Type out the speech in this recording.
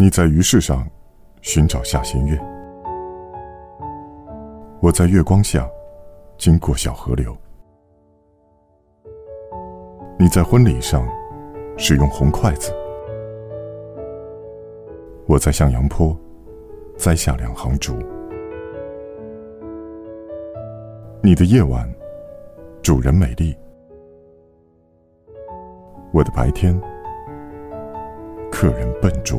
你在鱼市上寻找下弦月，我在月光下经过小河流。你在婚礼上使用红筷子，我在向阳坡栽下两行竹。你的夜晚主人美丽，我的白天客人笨拙。